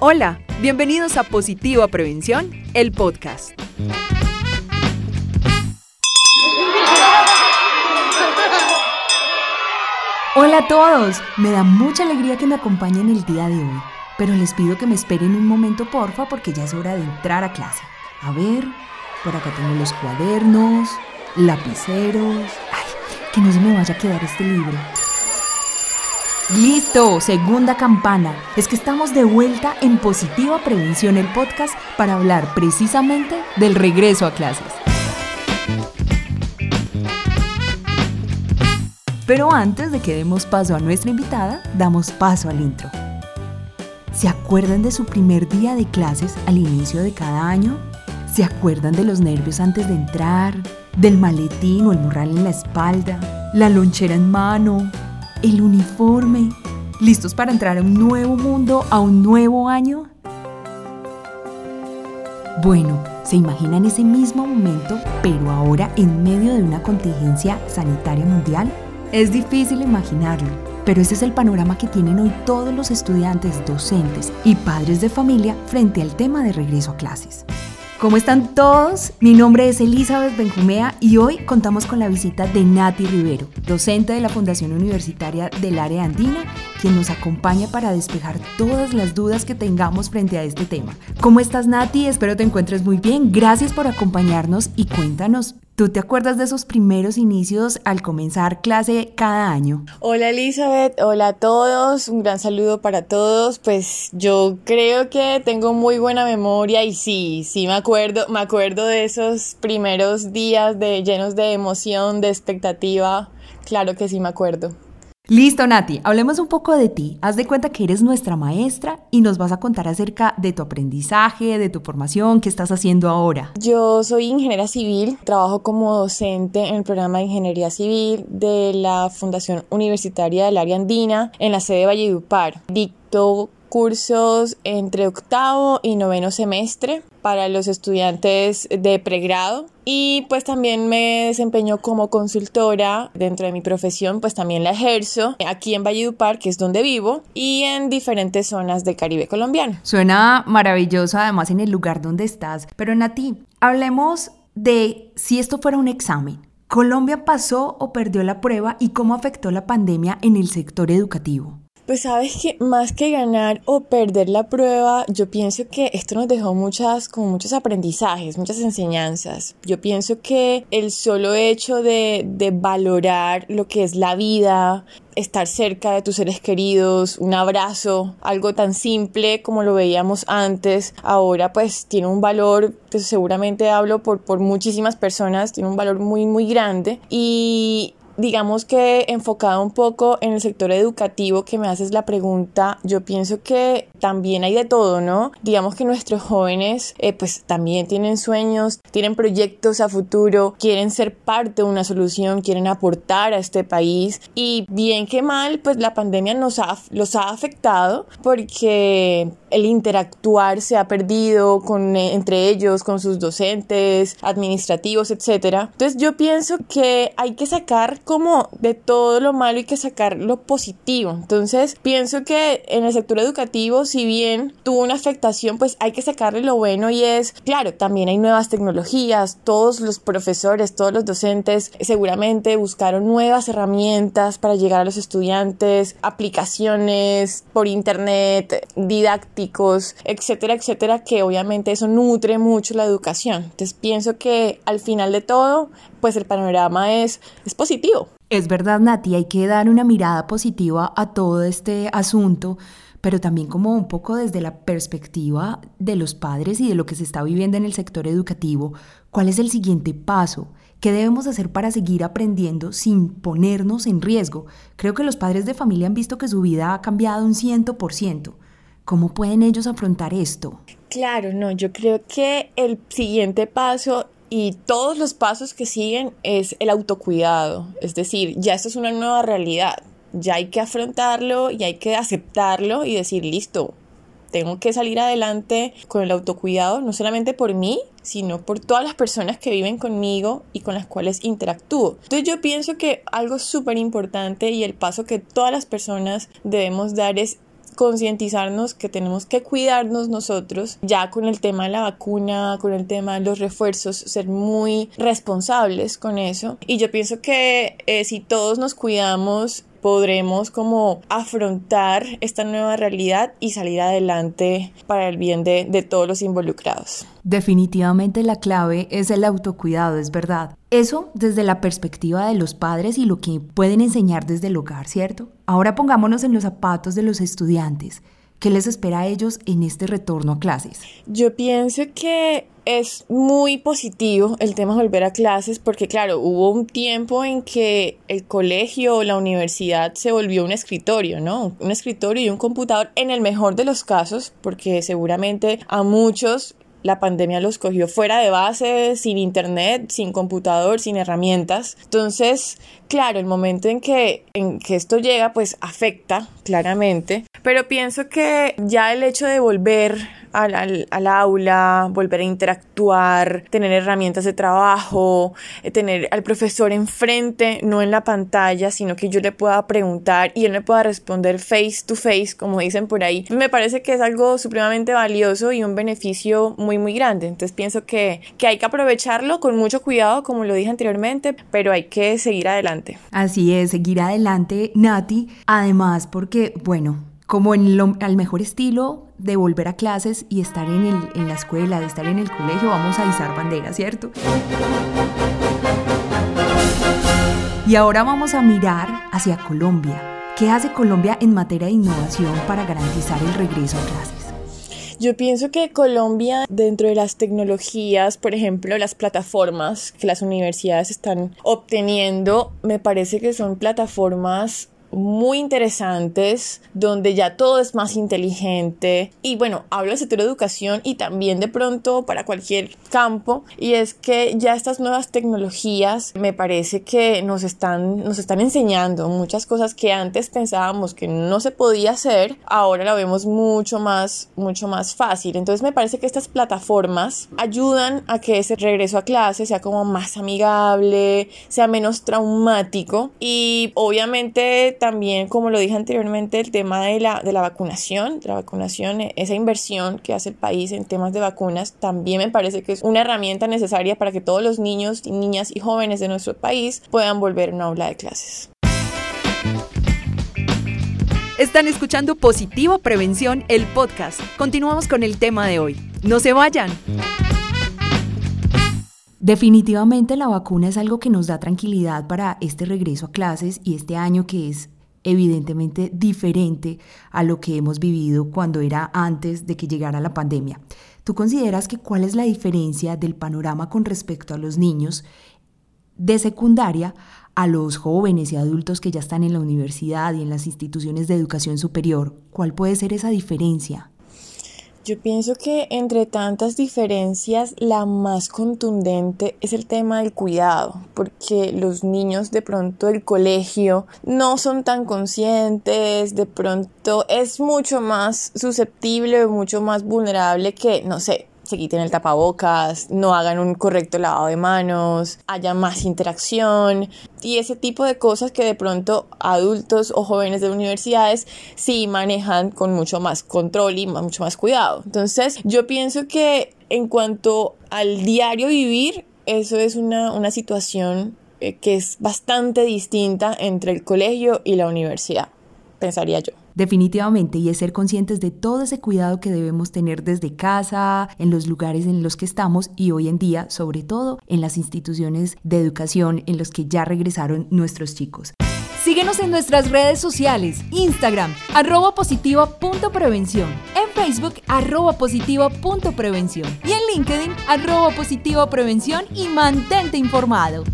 Hola, bienvenidos a Positiva Prevención, el podcast. Hola a todos, me da mucha alegría que me acompañen el día de hoy, pero les pido que me esperen un momento porfa porque ya es hora de entrar a clase. A ver, por acá tengo los cuadernos, lapiceros. Ay, que no se me vaya a quedar este libro. Listo, segunda campana. Es que estamos de vuelta en Positiva Prevención, el podcast, para hablar precisamente del regreso a clases. Pero antes de que demos paso a nuestra invitada, damos paso al intro. ¿Se acuerdan de su primer día de clases al inicio de cada año? ¿Se acuerdan de los nervios antes de entrar? ¿Del maletín o el morral en la espalda? ¿La lonchera en mano? El uniforme, listos para entrar a un nuevo mundo, a un nuevo año? Bueno, ¿se imaginan ese mismo momento, pero ahora en medio de una contingencia sanitaria mundial? Es difícil imaginarlo, pero ese es el panorama que tienen hoy todos los estudiantes, docentes y padres de familia frente al tema de regreso a clases. ¿Cómo están todos? Mi nombre es Elizabeth Benjumea y hoy contamos con la visita de Nati Rivero, docente de la Fundación Universitaria del Área Andina, quien nos acompaña para despejar todas las dudas que tengamos frente a este tema. ¿Cómo estás Nati? Espero te encuentres muy bien. Gracias por acompañarnos y cuéntanos ¿Tú te acuerdas de esos primeros inicios al comenzar clase cada año? Hola Elizabeth, hola a todos, un gran saludo para todos. Pues yo creo que tengo muy buena memoria y sí, sí me acuerdo, me acuerdo de esos primeros días de llenos de emoción, de expectativa. Claro que sí me acuerdo. Listo, Nati, hablemos un poco de ti. Haz de cuenta que eres nuestra maestra y nos vas a contar acerca de tu aprendizaje, de tu formación, qué estás haciendo ahora. Yo soy ingeniera civil, trabajo como docente en el programa de ingeniería civil de la Fundación Universitaria del Área Andina en la sede de Valledupar. Dicto cursos entre octavo y noveno semestre para los estudiantes de pregrado y pues también me desempeño como consultora dentro de mi profesión pues también la ejerzo aquí en Valledupar que es donde vivo y en diferentes zonas de Caribe colombiano. Suena maravilloso además en el lugar donde estás, pero Nati, hablemos de si esto fuera un examen. ¿Colombia pasó o perdió la prueba y cómo afectó la pandemia en el sector educativo? Pues sabes que más que ganar o perder la prueba, yo pienso que esto nos dejó muchas, como muchos aprendizajes, muchas enseñanzas. Yo pienso que el solo hecho de, de valorar lo que es la vida, estar cerca de tus seres queridos, un abrazo, algo tan simple como lo veíamos antes, ahora pues tiene un valor, que seguramente hablo por, por muchísimas personas, tiene un valor muy muy grande y digamos que enfocado un poco en el sector educativo que me haces la pregunta, yo pienso que también hay de todo, ¿no? Digamos que nuestros jóvenes eh, pues también tienen sueños, tienen proyectos a futuro, quieren ser parte de una solución, quieren aportar a este país y bien que mal pues la pandemia nos ha, los ha afectado porque el interactuar se ha perdido con, entre ellos, con sus docentes, administrativos, etc. Entonces yo pienso que hay que sacar como de todo lo malo hay que sacar lo positivo. Entonces pienso que en el sector educativo, si bien tuvo una afectación, pues hay que sacarle lo bueno y es, claro, también hay nuevas tecnologías, todos los profesores, todos los docentes seguramente buscaron nuevas herramientas para llegar a los estudiantes, aplicaciones por internet, didácticas etcétera, etcétera, que obviamente eso nutre mucho la educación. Entonces pienso que al final de todo, pues el panorama es, es positivo. Es verdad, Nati, hay que dar una mirada positiva a todo este asunto pero también como un poco desde la perspectiva de los padres y de lo que se está viviendo en el sector educativo, ¿cuál es el siguiente paso? ¿Qué debemos hacer para seguir aprendiendo sin ponernos en riesgo? Creo que los padres de familia han visto que su vida ha cambiado un ciento por ciento. ¿Cómo pueden ellos afrontar esto? Claro, no, yo creo que el siguiente paso y todos los pasos que siguen es el autocuidado, es decir, ya esto es una nueva realidad, ya hay que afrontarlo y hay que aceptarlo y decir, listo, tengo que salir adelante con el autocuidado, no solamente por mí, sino por todas las personas que viven conmigo y con las cuales interactúo. Entonces yo pienso que algo súper importante y el paso que todas las personas debemos dar es concientizarnos que tenemos que cuidarnos nosotros, ya con el tema de la vacuna, con el tema de los refuerzos, ser muy responsables con eso. Y yo pienso que eh, si todos nos cuidamos, podremos como afrontar esta nueva realidad y salir adelante para el bien de, de, todos los involucrados. Definitivamente la clave es el autocuidado, es verdad. Eso desde la perspectiva de los padres y lo que pueden enseñar desde el hogar, ¿cierto? Ahora pongámonos en los zapatos de los estudiantes. ¿Qué les espera a ellos en este retorno a clases? Yo pienso que es muy positivo el tema de volver a clases porque claro, hubo un tiempo en que el colegio o la universidad se volvió un escritorio, ¿no? Un escritorio y un computador en el mejor de los casos porque seguramente a muchos la pandemia los cogió fuera de base, sin internet, sin computador, sin herramientas. Entonces, claro, el momento en que, en que esto llega, pues afecta claramente. Pero pienso que ya el hecho de volver al, al, aula, volver a interactuar, tener herramientas de trabajo, eh, tener al profesor enfrente, no en la pantalla, sino que yo le pueda preguntar y él me pueda responder face to face, como dicen por ahí. Me parece que es algo supremamente valioso y un beneficio muy, muy grande. Entonces pienso que, que hay que aprovecharlo con mucho cuidado, como lo dije anteriormente, pero hay que seguir adelante. Así es, seguir adelante, Nati. Además, porque, bueno, como en lo, al mejor estilo de volver a clases y estar en, el, en la escuela, de estar en el colegio, vamos a izar bandera, ¿cierto? Y ahora vamos a mirar hacia Colombia. ¿Qué hace Colombia en materia de innovación para garantizar el regreso a clases? Yo pienso que Colombia, dentro de las tecnologías, por ejemplo, las plataformas que las universidades están obteniendo, me parece que son plataformas muy interesantes donde ya todo es más inteligente. Y bueno hablo de sector educación y también de pronto para cualquier campo. Y es que ya estas nuevas tecnologías me parece que nos están nos están enseñando muchas cosas que antes pensábamos que no se podía hacer ahora la vemos mucho más mucho más fácil. Entonces me parece que estas plataformas ayudan a que ese regreso a clase sea como más amigable sea menos traumático. Y obviamente también, como lo dije anteriormente, el tema de la, de la vacunación, la vacunación, esa inversión que hace el país en temas de vacunas, también me parece que es una herramienta necesaria para que todos los niños, niñas y jóvenes de nuestro país puedan volver a una aula de clases. Están escuchando Positivo Prevención, el podcast. Continuamos con el tema de hoy. No se vayan. Definitivamente la vacuna es algo que nos da tranquilidad para este regreso a clases y este año que es evidentemente diferente a lo que hemos vivido cuando era antes de que llegara la pandemia. ¿Tú consideras que cuál es la diferencia del panorama con respecto a los niños de secundaria a los jóvenes y adultos que ya están en la universidad y en las instituciones de educación superior? ¿Cuál puede ser esa diferencia? Yo pienso que entre tantas diferencias, la más contundente es el tema del cuidado, porque los niños de pronto del colegio no son tan conscientes, de pronto es mucho más susceptible, mucho más vulnerable que, no sé, se quiten el tapabocas, no hagan un correcto lavado de manos, haya más interacción y ese tipo de cosas que de pronto adultos o jóvenes de universidades sí manejan con mucho más control y mucho más cuidado. Entonces yo pienso que en cuanto al diario vivir, eso es una, una situación eh, que es bastante distinta entre el colegio y la universidad, pensaría yo. Definitivamente, y es ser conscientes de todo ese cuidado que debemos tener desde casa, en los lugares en los que estamos y hoy en día, sobre todo, en las instituciones de educación en los que ya regresaron nuestros chicos. Síguenos en nuestras redes sociales, Instagram, arroba positivo.prevención, en Facebook, arroba positivo.prevención y en LinkedIn, arroba positivo prevención y mantente informado.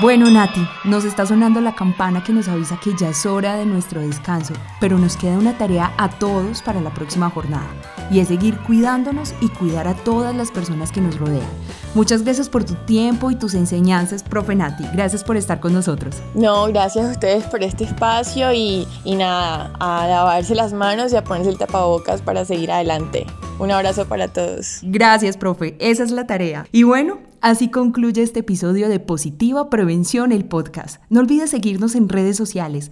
Bueno, Nati, nos está sonando la campana que nos avisa que ya es hora de nuestro descanso, pero nos queda una tarea a todos para la próxima jornada, y es seguir cuidándonos y cuidar a todas las personas que nos rodean. Muchas gracias por tu tiempo y tus enseñanzas, profe Nati. Gracias por estar con nosotros. No, gracias a ustedes por este espacio y, y nada, a lavarse las manos y a ponerse el tapabocas para seguir adelante. Un abrazo para todos. Gracias, profe. Esa es la tarea. Y bueno, Así concluye este episodio de Positiva Prevención, el podcast. No olvides seguirnos en redes sociales.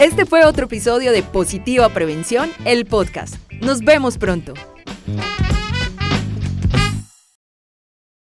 Este fue otro episodio de Positiva Prevención, el podcast. Nos vemos pronto.